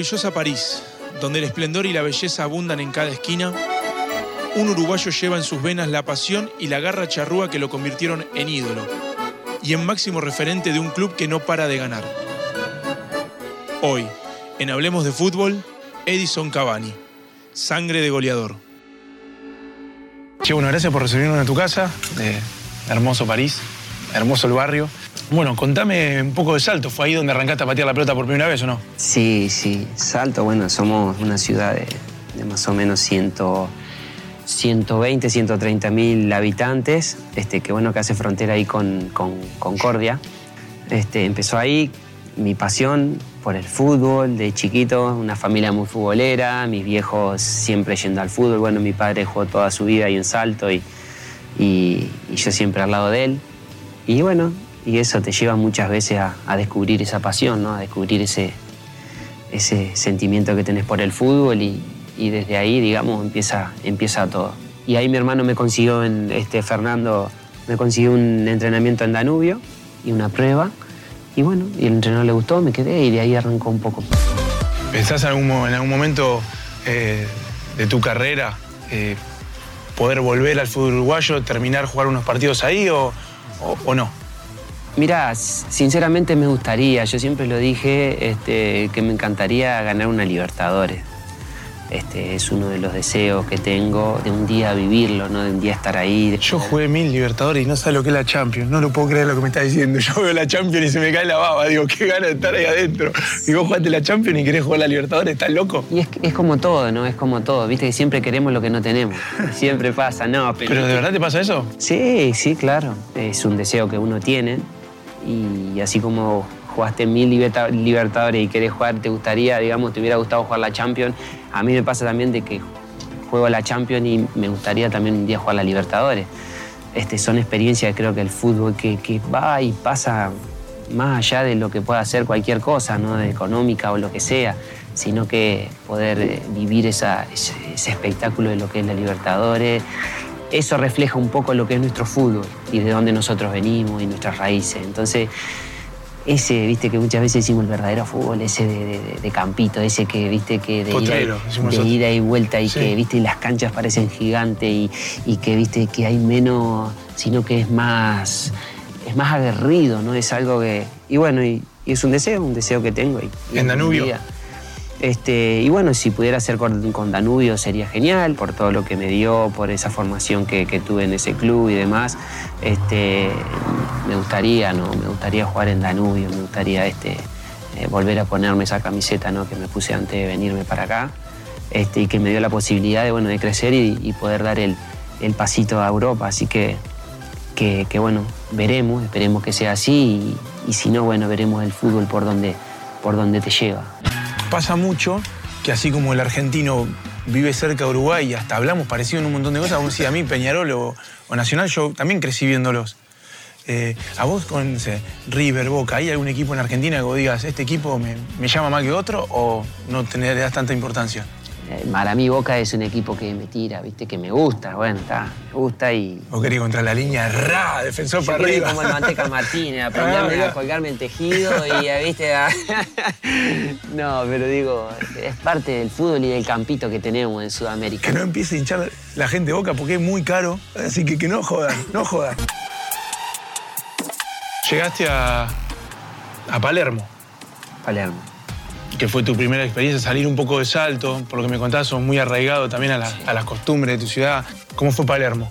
maravillosa París, donde el esplendor y la belleza abundan en cada esquina, un uruguayo lleva en sus venas la pasión y la garra charrúa que lo convirtieron en ídolo y en máximo referente de un club que no para de ganar. Hoy, en Hablemos de Fútbol, Edison Cavani, sangre de goleador. Che, bueno, gracias por recibirnos en tu casa, de hermoso París, hermoso el barrio. Bueno, contame un poco de Salto. ¿Fue ahí donde arrancaste a patear la pelota por primera vez o no? Sí, sí. Salto, bueno, somos una ciudad de, más o menos 100, 120, 130 mil habitantes, este, que bueno, que hace frontera ahí con, con Concordia. Este, empezó ahí mi pasión por el fútbol, de chiquito, una familia muy futbolera, mis viejos siempre yendo al fútbol. Bueno, mi padre jugó toda su vida ahí en Salto y, y, y yo siempre al lado de él. Y bueno, y eso te lleva muchas veces a, a descubrir esa pasión, ¿no? a descubrir ese, ese sentimiento que tenés por el fútbol y, y desde ahí, digamos, empieza, empieza todo. Y ahí mi hermano me consiguió, en, este, Fernando, me consiguió un entrenamiento en Danubio y una prueba. Y bueno, y el entrenador le gustó, me quedé y de ahí arrancó un poco. ¿Pensás en algún, en algún momento eh, de tu carrera eh, poder volver al fútbol uruguayo, terminar jugar unos partidos ahí o- o no? Mira, sinceramente me gustaría, yo siempre lo dije, este, que me encantaría ganar una Libertadores. Este, es uno de los deseos que tengo de un día vivirlo, ¿no? de un día estar ahí. Yo jugué mil Libertadores y no sé lo que es la Champions. No lo puedo creer lo que me está diciendo. Yo veo la Champions y se me cae la baba. Digo, qué ganas de estar ahí adentro. Y vos jugaste la Champions y querés jugar la Libertadores, ¿estás loco? Y es, es como todo, ¿no? Es como todo, viste que siempre queremos lo que no tenemos. Siempre pasa, no, pero... ¿Pero de verdad te pasa eso? Sí, sí, claro. Es un deseo que uno tiene y así como jugaste mil liberta- Libertadores y querés jugar, te gustaría, digamos, te hubiera gustado jugar la Champions, a mí me pasa también de que juego la Champions y me gustaría también un día jugar la Libertadores. Este, son experiencias, creo que el fútbol que, va y pasa más allá de lo que pueda hacer cualquier cosa, ¿no? de económica o lo que sea, sino que poder eh, vivir ese, ese espectáculo de lo que es la Libertadores, eso refleja un poco lo que es nuestro fútbol y de dónde nosotros venimos y nuestras raíces. Entonces, ese, viste, que muchas veces decimos el verdadero fútbol, ese de, de- de campito, ese que, viste, que de, ida, Potrero, de ida y vuelta y Sí. que, viste, las canchas parecen gigantes y, y que, viste, que hay menos, sino que es más, es más aguerrido, ¿no? Es algo que, y bueno, y, y es un deseo, un deseo que tengo. Y, ¿En Danubio? día- este, y bueno, si pudiera ser con, Danubio sería genial, por todo lo que me dio, por esa formación que, tuve en ese club y demás. Este, me gustaría, ¿no? Me gustaría jugar en Danubio, me gustaría este, eh, volver a ponerme esa camiseta ¿no? que me puse antes de venirme para acá. Este, y que me dio la posibilidad de, bueno, de crecer y, poder dar el, pasito a Europa. Así que, que, que, bueno, veremos, esperemos que sea así y, y si no, bueno, veremos el fútbol por donde, por donde te lleva. Pasa mucho que así como el argentino vive cerca de Uruguay y hasta hablamos parecido en un montón de cosas, vos decís, a mí Peñarol o, o Nacional, yo también crecí viéndolos. Eh, a vos con River, Boca, ¿hay algún equipo en Argentina que vos digas, este equipo me, llama más que otro o no te das tanta importancia? Eh, Para mí Boca es un equipo que me tira, viste, que me gusta, bueno, está, me gusta y... Vos querés contra la línea, ra, defensor Yo para quería ir arriba. como el Manteca Martínez, aprenderme Ah, a colgarme el tejido y, eh, viste, a- no, pero digo, es parte del fútbol y del campito que tenemos en Sudamérica. Que no empiece a hinchar la gente Boca porque es muy caro, así que que no jodan, no jodan. Llegaste a, a Palermo. Palermo. Que fue tu primera experiencia, salir un poco de salto, por lo que me contabas, sos muy arraigado también a, la- a las costumbres de tu ciudad. ¿Cómo fue Palermo?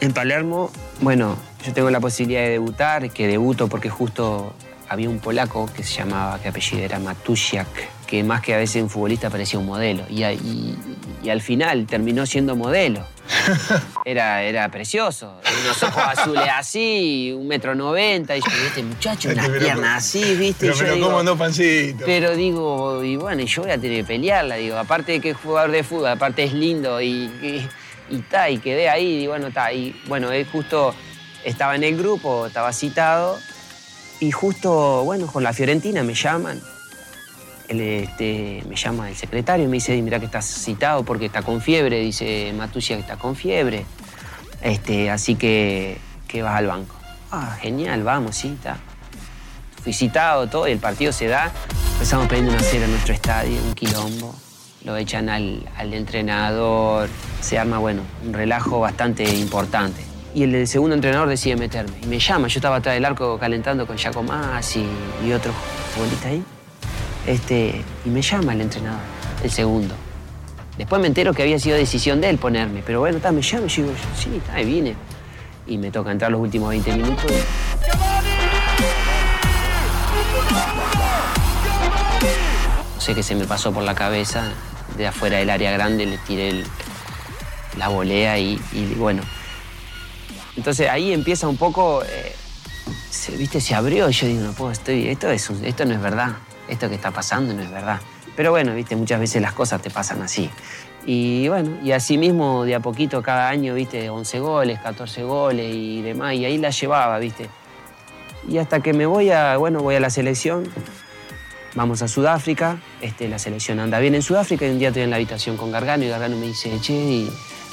En Palermo, bueno, yo tengo la posibilidad de debutar, que debuto porque justo había un polaco que se llamaba, que apellido era Matusiak, que más que a veces un futbolista parecía un modelo. Y, y al final terminó siendo modelo. Era, era precioso. Unos ojos azules así, un metro noventa. Y yo, este muchacho, unas piernas así, ¿viste? Pero, y yo pero digo, ¿cómo andó pancito? pero digo, y bueno, yo voy a tener que pelearla, digo, aparte de que es jugador de fútbol, aparte es lindo y, y, y ta, y quedé ahí, y bueno, está, y bueno, él justo estaba en el grupo, estaba citado, y justo, bueno, con la Fiorentina me llaman. Él, este, me llama el secretario y me dice, mira que estás citado porque está con fiebre, dice Matusia que está con fiebre. Este, así que, que vas al banco. Ah, genial, vamos, sí, está. fui citado, todo, y el partido se da. Empezamos perdiendo una cera en nuestro estadio, un quilombo. Lo echan al, al entrenador, se arma, bueno, un relajo bastante importante. Y el segundo entrenador decide meterme. Y me llama, yo estaba atrás del arco calentando con Giacomás y, y otros futbolistas ahí. Este, y me llama el entrenador, el segundo. Después me entero que había sido decisión de él ponerme, pero bueno, está, me llama y digo, sí, está, ahí vine. Y me toca entrar los últimos 20 minutos. No sé qué se me pasó por la cabeza, de afuera del área grande le tiré el- la volea y, bueno. Entonces ahí empieza un poco, eh, viste, se abrió y yo digo, no puedo, estoy, esto no es verdad, esto que está pasando no es verdad. Pero bueno, viste, muchas veces las cosas te pasan así. Y bueno, y así mismo de a poquito cada año, viste, 11 goles, 14 goles y demás, y ahí la llevaba, viste. Y hasta que me voy a, bueno, voy a la selección, vamos a Sudáfrica, este, la selección anda bien en Sudáfrica y un día estoy en la habitación con Gargano y Gargano me dice, che, y,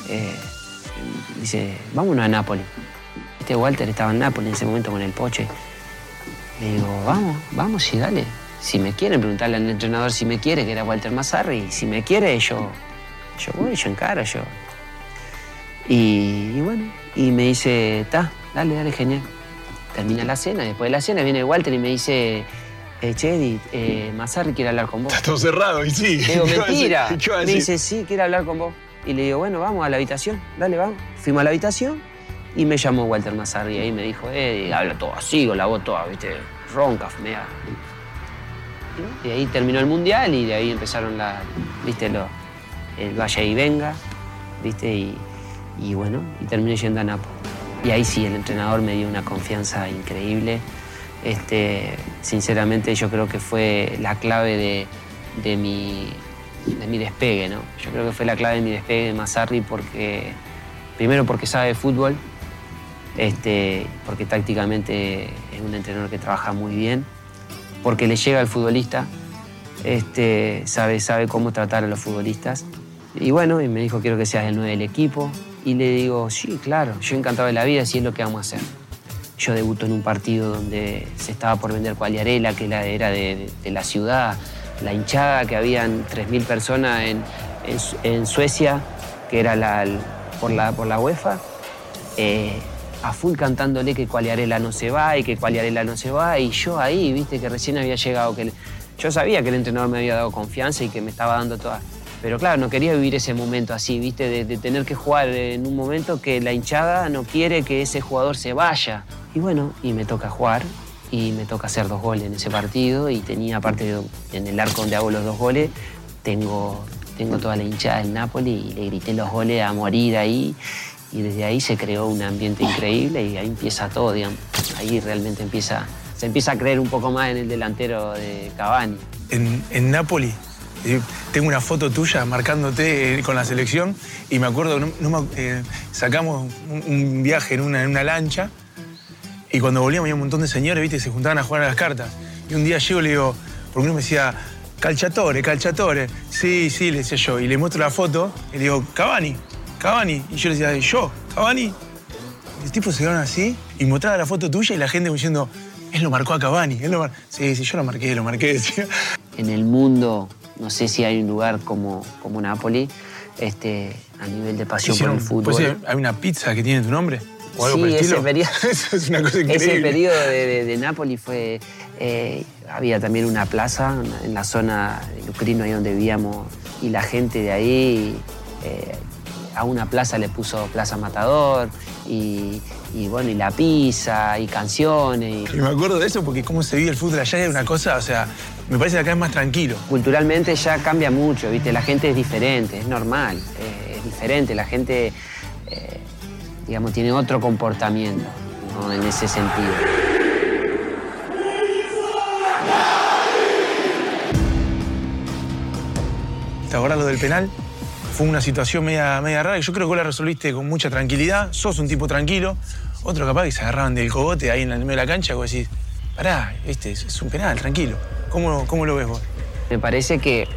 eh, dice, vámonos a Nápoles. Este Walter estaba en Nápoles en ese momento con el Poche. Le digo, vamos, vamos, sí, dale. Si me quieren, preguntarle al entrenador si me quiere, que era Walter Mazzarri, y si me quiere, yo, yo voy, yo encaro, yo. Y, y bueno, y me dice, ta, dale, dale, genial. Termina la cena, después de la cena viene Walter y me dice, eh, che, eh, Mazzarri quiere hablar con vos. Está todo cerrado y sí. Le digo, mentira. ¿Qué va a Me dice, sí, quiere hablar con vos. Y le digo, bueno, vamos a la habitación, dale, vamos. Fuimos a la habitación y me llamó Walter Mazzarri ahí me dijo, eh, habla todo así, con la voz toda, viste, ronca, media. Y ahí terminó el mundial y de ahí empezaron la, viste, lo, el vaya y venga, viste, y, y bueno, y terminé yendo a Nápoles. Y ahí sí, el entrenador me dio una confianza increíble. Este, sinceramente yo creo que fue la clave de, de mi, de mi despegue, ¿no? Yo creo que fue la clave de mi despegue de Mazzarri porque, primero porque sabe de fútbol, este, porque tácticamente es un entrenador que trabaja muy bien, porque le llega al futbolista, este, sabe, sabe cómo tratar a los futbolistas. Y bueno, y me dijo, quiero que seas el 9 del equipo. Y le digo, sí, claro, yo encantado de la vida, si es lo que vamos a hacer. Yo debuto en un partido donde se estaba por vender Cualiarela, que era de, la ciudad, la hinchada, que habían 3.000 personas en Suecia, que era la, por, la, por la UEFA, eh, a full cantándole que Cualiarela no se va y que Cualiarela no se va, y yo ahí, viste, que recién había llegado, que yo sabía que el entrenador me había dado confianza y que me estaba dando toda... Pero claro, no quería vivir ese momento así, viste, de, tener que jugar en un momento que la hinchada no quiere que ese jugador se vaya. Y bueno, y me toca jugar y me toca hacer dos goles en ese partido y tenía, aparte en el arco donde hago los dos goles, tengo, tengo toda la hinchada del Napoli y le grité los goles a morir ahí y desde ahí se creó un ambiente increíble y ahí empieza todo, digamos. Ahí realmente empieza, se empieza a creer un poco más en el delantero de Cavani. en, en Nápoles. eh, Tengo una foto tuya marcándote eh, con la selección y me acuerdo, no, eh, sacamos un, viaje en una, lancha y cuando volvíamos había un montón de señores, viste, se juntaban a jugar a las cartas. Y un día llego y le digo, porque uno me decía, calchatore, calchatore. Sí, sí, le decía yo. Y le muestro la foto y le digo, Cavani, Cavani. Y yo le decía, ¿yo? ¿Cavani? Y el tipo se quedaron así y mostraba la foto tuya y la gente diciendo, él lo marcó a Cavani. Él lo mar-". Sí, sí, yo lo marqué, lo marqué, decía. En el mundo, no sé si hay un lugar como, como Napoli, este, a nivel de pasión por el fútbol. pues, ¿Hay una pizza que tiene tu nombre? ¿O algo Sí, por el ese periodo- es una cosa increíble. Ese periodo de, de, de Nápoles fue. eh, había también una plaza en la zona de Lucrino, ahí donde vivíamos, y la gente de ahí eh, a una plaza le puso Plaza Matador, y, y bueno, y la pizza, y canciones. y- Y me acuerdo de eso porque cómo se vive el fútbol allá era una cosa, o sea, me parece que acá es más tranquilo. Culturalmente ya cambia mucho, ¿viste? La gente es diferente, es normal, eh, es diferente. La gente, eh, digamos, tiene otro comportamiento ¿no? en ese sentido. ¿Te acordás lo del penal? Fue una situación media, media rara y yo creo que vos la resolviste con mucha tranquilidad. Sos un tipo tranquilo. Otro capaz que se agarraban del cogote ahí en el medio de la cancha vos decís, pará, este es, un penal, tranquilo. ¿Cómo, ¿Cómo lo ves vos? Me parece que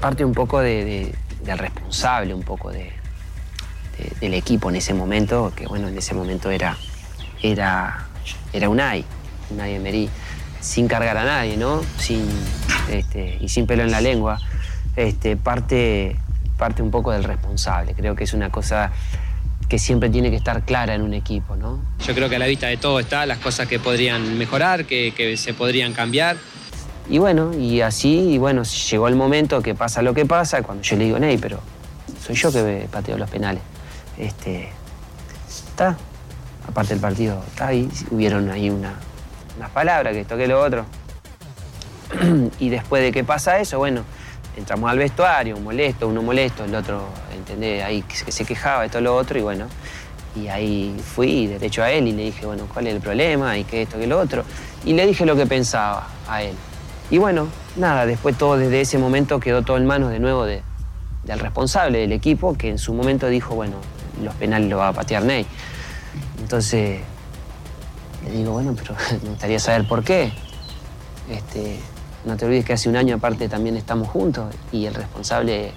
parte un poco de- de- del responsable, un poco de- del equipo en ese momento, que bueno, en ese momento era, era, era Unai, Unai Emery. sin cargar a nadie, ¿no? Sin, este, y sin pelo en la lengua, este, parte, parte un poco del responsable. Creo que es una cosa que siempre tiene que estar clara en un equipo, ¿no? Yo creo que a la vista de todo está las cosas que podrían mejorar, que, que se podrían cambiar. Y bueno, y así, y bueno, llegó el momento que pasa lo que pasa, cuando yo le digo, Ney, pero soy yo que pateo los penales. Este, está, aparte del partido, está ahí, hubieron ahí una, unas palabras que toqué lo otro. y después de que pasa eso, bueno, entramos al vestuario, molesto, uno molesto, el otro, ¿entendés? Ahí que se quejaba, esto, lo otro, y bueno, y ahí fui derecho a él y le dije, bueno, ¿cuál es el problema? Y que esto, que lo otro. Y le dije lo que pensaba a él. Y bueno, nada, después todo desde ese momento quedó todo en manos de nuevo de, del responsable del equipo, que en su momento dijo, bueno, los penales lo va a patear Ney. Entonces, le digo, bueno, pero me gustaría saber por qué. Este, no te olvides que hace un año aparte también estamos juntos y el responsable,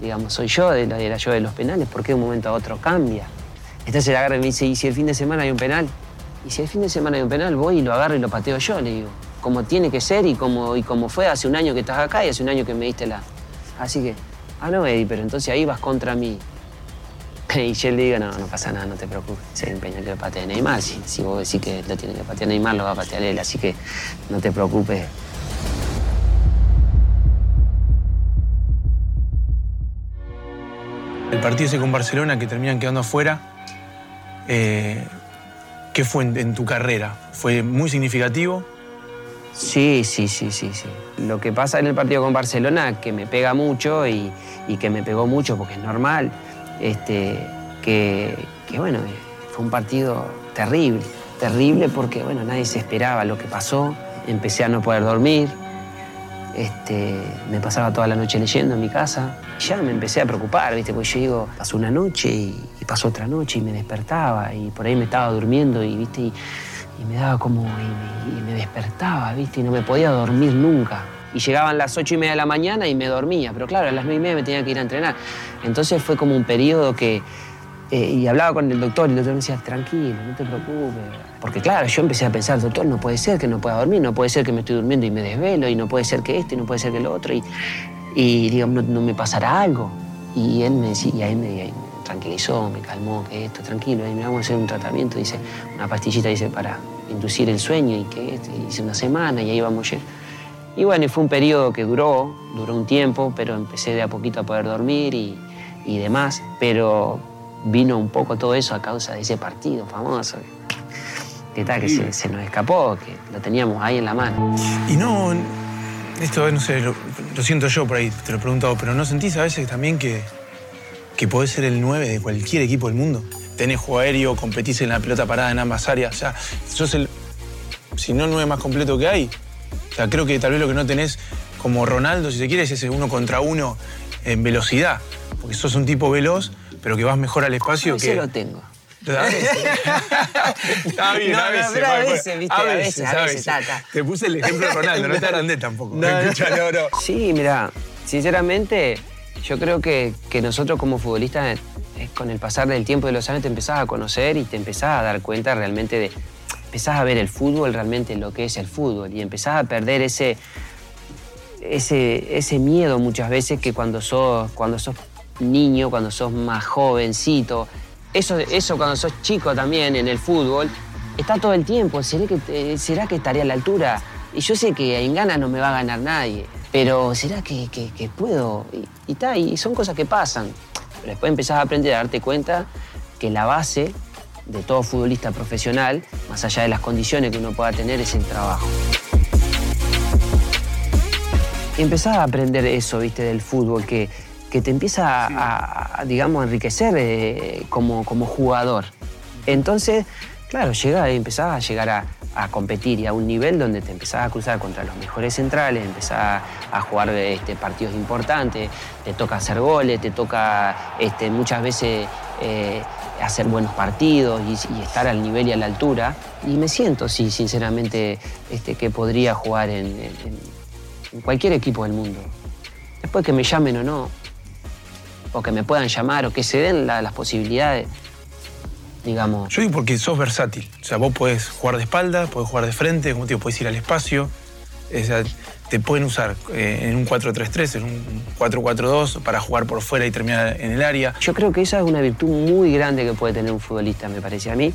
digamos, soy yo, era yo de los penales, ¿por qué de un momento a otro cambia? Entonces le agarra y me dice, ¿y si el fin de semana hay un penal? Y si el fin de semana hay un penal, voy y lo agarro y lo pateo yo, le digo. Como tiene que ser y como, y como fue hace un año que estás acá y hace un año que me diste la... Así que, ah, no, Eddie, pero entonces ahí vas contra mí. Y yo le digo, no, no pasa nada, no te preocupes. Se empeña que lo patee Neymar. Si vos decís que lo tiene que patear Neymar, lo va a patear él. Así que no te preocupes. El partido ese con Barcelona que terminan quedando afuera, eh, ¿qué fue en, tu carrera? ¿Fue muy significativo? Sí, sí, sí, sí, sí. Lo que pasa en el partido con Barcelona, que me pega mucho y, y que me pegó mucho porque es normal, este, que, que, bueno, fue un partido terrible, terrible porque bueno, nadie se esperaba lo que pasó. Empecé a no poder dormir, este, me pasaba toda la noche leyendo en mi casa. Ya me empecé a preocupar, ¿viste? Porque yo digo, pasó una noche y, pasó otra noche y me despertaba y por ahí me estaba durmiendo y, ¿viste? Y me daba como. Y me, y me, despertaba, ¿viste? Y no me podía dormir nunca. Y llegaban las ocho y media de la mañana y me dormía, pero claro, a las nueve y media me tenía que ir a entrenar. Entonces fue como un periodo que. Eh, y hablaba con el doctor y el doctor me decía, tranquilo, no te preocupes. Porque claro, yo empecé a pensar, doctor, no puede ser que no pueda dormir, no puede ser que me estoy durmiendo y me desvelo, y no puede ser que esto, y no puede ser que lo otro, y, y digamos, no, me pasará algo. Y él me decía, y ahí me, tranquilizó, me calmó, que esto, tranquilo, y me vamos a hacer un tratamiento, dice, una pastillita, dice, para inducir el sueño, y que esto, y hice una semana, y ahí vamos a ir. Y bueno, y fue un periodo que duró, duró un tiempo, pero empecé de a poquito a poder dormir y, y demás, pero vino un poco todo eso a causa de ese partido famoso. Que tal, que se, se, nos escapó, que lo teníamos ahí en la mano. Y no, esto no sé, lo, lo siento yo por ahí, te lo he preguntado, pero ¿no sentís a veces también que, que podés ser el 9 de cualquier equipo del mundo? Tenés juego aéreo, competís en la pelota parada en ambas áreas, o sea, sos el, si no el 9 más completo que hay. O sea, creo que tal vez lo que no tenés como Ronaldo, si se quiere, es ese uno contra uno en velocidad. Porque sos un tipo veloz, pero que vas mejor al espacio a que. lo tengo. A veces. Está bien, no, a veces. Pero a veces, viste, a veces, a veces. Te puse el ejemplo de Ronaldo, no te agrandé tampoco. No, no. No. Sí, mira, sinceramente, yo creo que, que nosotros como futbolistas, eh, con el pasar del tiempo y de los años, te empezás a conocer y te empezás a dar cuenta realmente de. Empezás a ver el fútbol realmente lo que es el fútbol y empezás a perder ese, ese, ese miedo muchas veces que cuando sos, cuando sos niño, cuando sos más jovencito, eso, eso cuando sos chico también en el fútbol, está todo el tiempo. ¿Será que, ¿será que estaré a la altura? Y yo sé que en ganas no me va a ganar nadie, pero ¿será que, que, puedo? Y, y, y son cosas que pasan. Pero después empezás a aprender a darte cuenta que la base de todo futbolista profesional, más allá de las condiciones que uno pueda tener, es el trabajo. Y empezás a aprender eso, viste, del fútbol, que, que te empieza a, a, digamos, enriquecer eh, como, como jugador. Entonces, claro, llega, empezás a llegar a, a, competir y a un nivel donde te empezás a cruzar contra los mejores centrales, empezás a jugar este, partidos importantes, te toca hacer goles, te toca este, muchas veces eh, hacer buenos partidos y, y, estar al nivel y a la altura. Y me siento, sí, sinceramente, este, que podría jugar en, en, en cualquier equipo del mundo. Después que me llamen o no, o que me puedan llamar o que se den la, las posibilidades. digamos. Yo digo porque sos versátil. O sea, vos podés jugar de espalda, podés jugar de frente, como te digo, podés ir al espacio. O sea, te pueden usar eh, en un 4-3-3, en un 4-4-2 para jugar por fuera y terminar en el área. Yo creo que esa es una virtud muy grande que puede tener un futbolista, me parece a mí,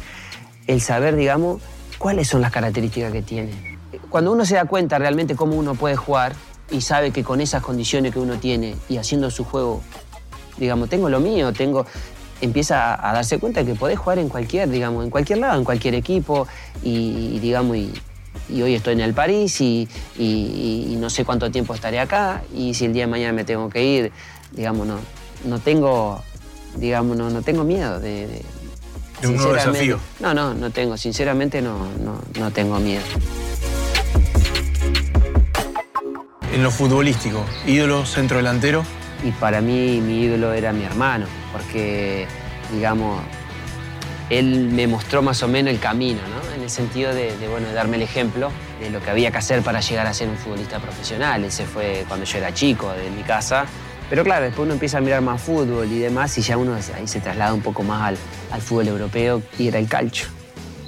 el saber, digamos, cuáles son las características que tiene. Cuando uno se da cuenta realmente cómo uno puede jugar y sabe que con esas condiciones que uno tiene y haciendo su juego, digamos, tengo lo mío, tengo empieza a, darse cuenta que podés jugar en cualquier, digamos, en cualquier lado, en cualquier equipo y, digamos, y, hoy estoy en el París y, no sé cuánto tiempo estaré acá y si el día de mañana me tengo que ir, digamos, no, no tengo, digamos, no, no tengo miedo de, de un nuevo desafío. No, no, no tengo, sinceramente no, no, no tengo miedo. En lo futbolístico, ídolo centro delantero. Y para mí mi ídolo era mi hermano, porque, digamos, él me mostró más o menos el camino, ¿no? En el sentido de, bueno, de darme el ejemplo de lo que había que hacer para llegar a ser un futbolista profesional. Ese fue cuando yo era chico, de mi casa. Pero claro, después uno empieza a mirar más fútbol y demás y ya uno ahí se traslada un poco más al, fútbol europeo y era el calcio.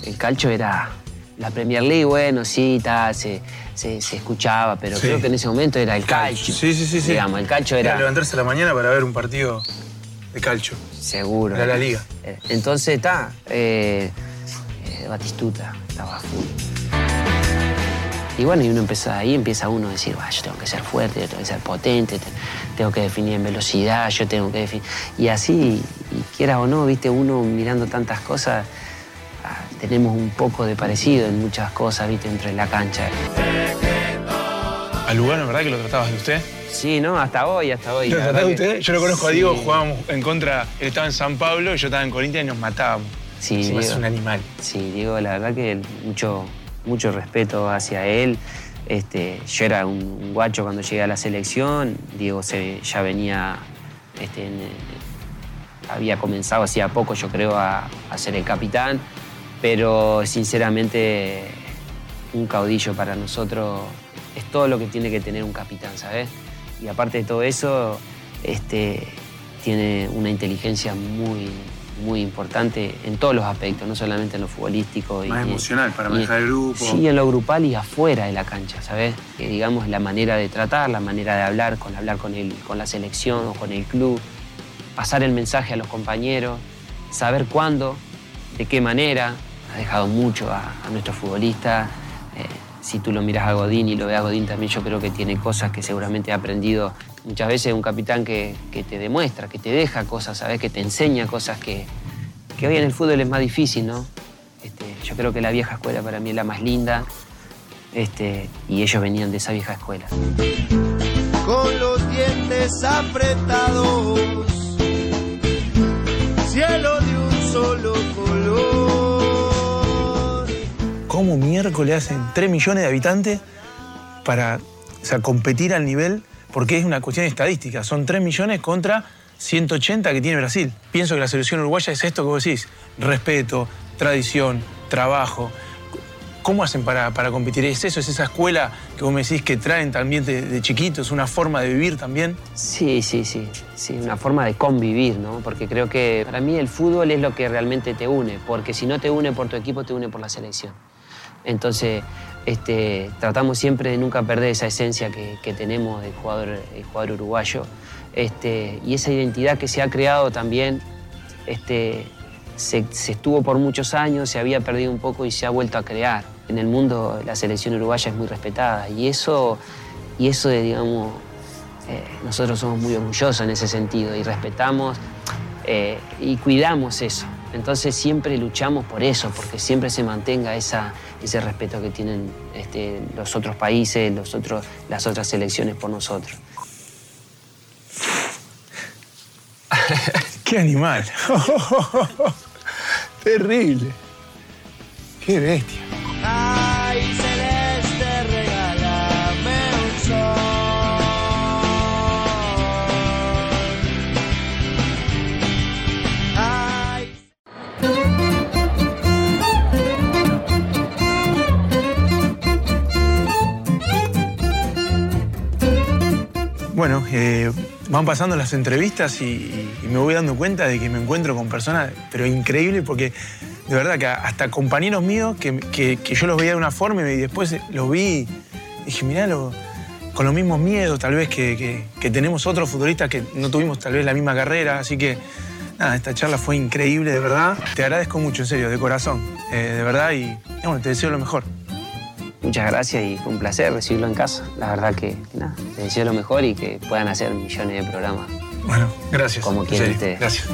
El calcio era la Premier League, bueno, sí, se, se, escuchaba, pero creo que en ese momento era el calcio. Sí, sí, sí. sí. Digamos, el calcio era... era... levantarse a la mañana para ver un partido de calcio. Seguro. Era la liga. Eh, entonces, está, eh, eh, Batistuta estaba full. Y bueno, y uno empieza ahí, empieza uno a decir, yo tengo que ser fuerte, yo tengo que ser potente, tengo que definir en velocidad, yo tengo que definir. Y así, y quiera o no, viste, uno mirando tantas cosas, tenemos un poco de parecido en muchas cosas, viste, entre la cancha. ¿Al lugar, verdad que lo tratabas de usted? Sí, ¿no? Hasta hoy, hasta hoy. ¿Lo tratabas de usted? Yo lo conozco a Diego, jugábamos en contra, él estaba en San Pablo y yo estaba en Corinthians y nos matábamos. Sí, Diego, es un animal. Sí, Diego, la verdad que mucho, mucho respeto hacia él. Este, yo era un, guacho cuando llegué a la selección, Diego se, ya venía, este, había comenzado hacía poco yo creo a, ser el capitán, pero sinceramente un caudillo para nosotros es todo lo que tiene que tener un capitán, ¿sabes? Y aparte de todo eso, este, tiene una inteligencia muy, muy importante en todos los aspectos, no solamente en lo futbolístico. Más emocional, para manejar el grupo. Sí, en lo grupal y afuera de la cancha, ¿sabes? Que digamos la manera de tratar, la manera de hablar, con hablar con, el, con la selección o con el club, pasar el mensaje a los compañeros, saber cuándo, de qué manera. Ha dejado mucho a, nuestro futbolista. Eh, si tú lo miras a Godín y lo ves a Godín también, yo creo que tiene cosas que seguramente ha aprendido muchas veces un capitán que, te demuestra, que te deja cosas, ¿sabes? Que te enseña cosas que, hoy en el fútbol es más difícil, ¿no? Este, yo creo que la vieja escuela para mí es la más linda este, y ellos venían de esa vieja escuela. Con los dientes apretados, cielo de un solo color. ¿Cómo miércoles hacen 3 millones de habitantes para competir al nivel porque es una cuestión estadística. Son 3 millones contra 180 que tiene Brasil. Pienso que la selección uruguaya es esto que vos decís, respeto, tradición, trabajo. ¿Cómo hacen para, para competir? ¿Es eso? ¿Es esa escuela que vos me decís que traen también de, chiquitos? ¿Una forma de vivir también? Sí, sí, sí. Sí, una forma de convivir, ¿no? Porque creo que para mí el fútbol es lo que realmente te une. Porque si no te une por tu equipo, te une por la selección. Entonces, este, tratamos siempre de nunca perder esa esencia que, tenemos del jugador, jugador uruguayo. Este, y esa identidad que se ha creado también este, se, estuvo por muchos años, se había perdido un poco y se ha vuelto a crear. En el mundo la selección uruguaya es muy respetada y eso, y eso digamos, eh, nosotros somos muy orgullosos en ese sentido y respetamos eh, y cuidamos eso. Entonces siempre luchamos por eso, porque siempre se mantenga esa, ese respeto que tienen este, los otros países, los otros, las otras selecciones por nosotros. ¡Qué animal! Terrible. ¡Qué bestia! Bueno, eh, van pasando las entrevistas y, me voy dando cuenta de que me encuentro con personas, pero increíbles porque de verdad que hasta compañeros míos que, que- yo los veía de una forma y después los vi y dije, mirá, con los mismos miedos tal vez que, que- que tenemos otros futbolistas que no tuvimos tal vez la misma carrera, así que nada, esta charla fue increíble, de verdad. Te agradezco mucho, en serio, de corazón, eh, de verdad y bueno, te deseo lo mejor. Muchas gracias y fue un placer recibirlo en casa. La verdad que nada, les deseo lo mejor y que puedan hacer millones de programas. Bueno, gracias. Como quieran ustedes. Gracias.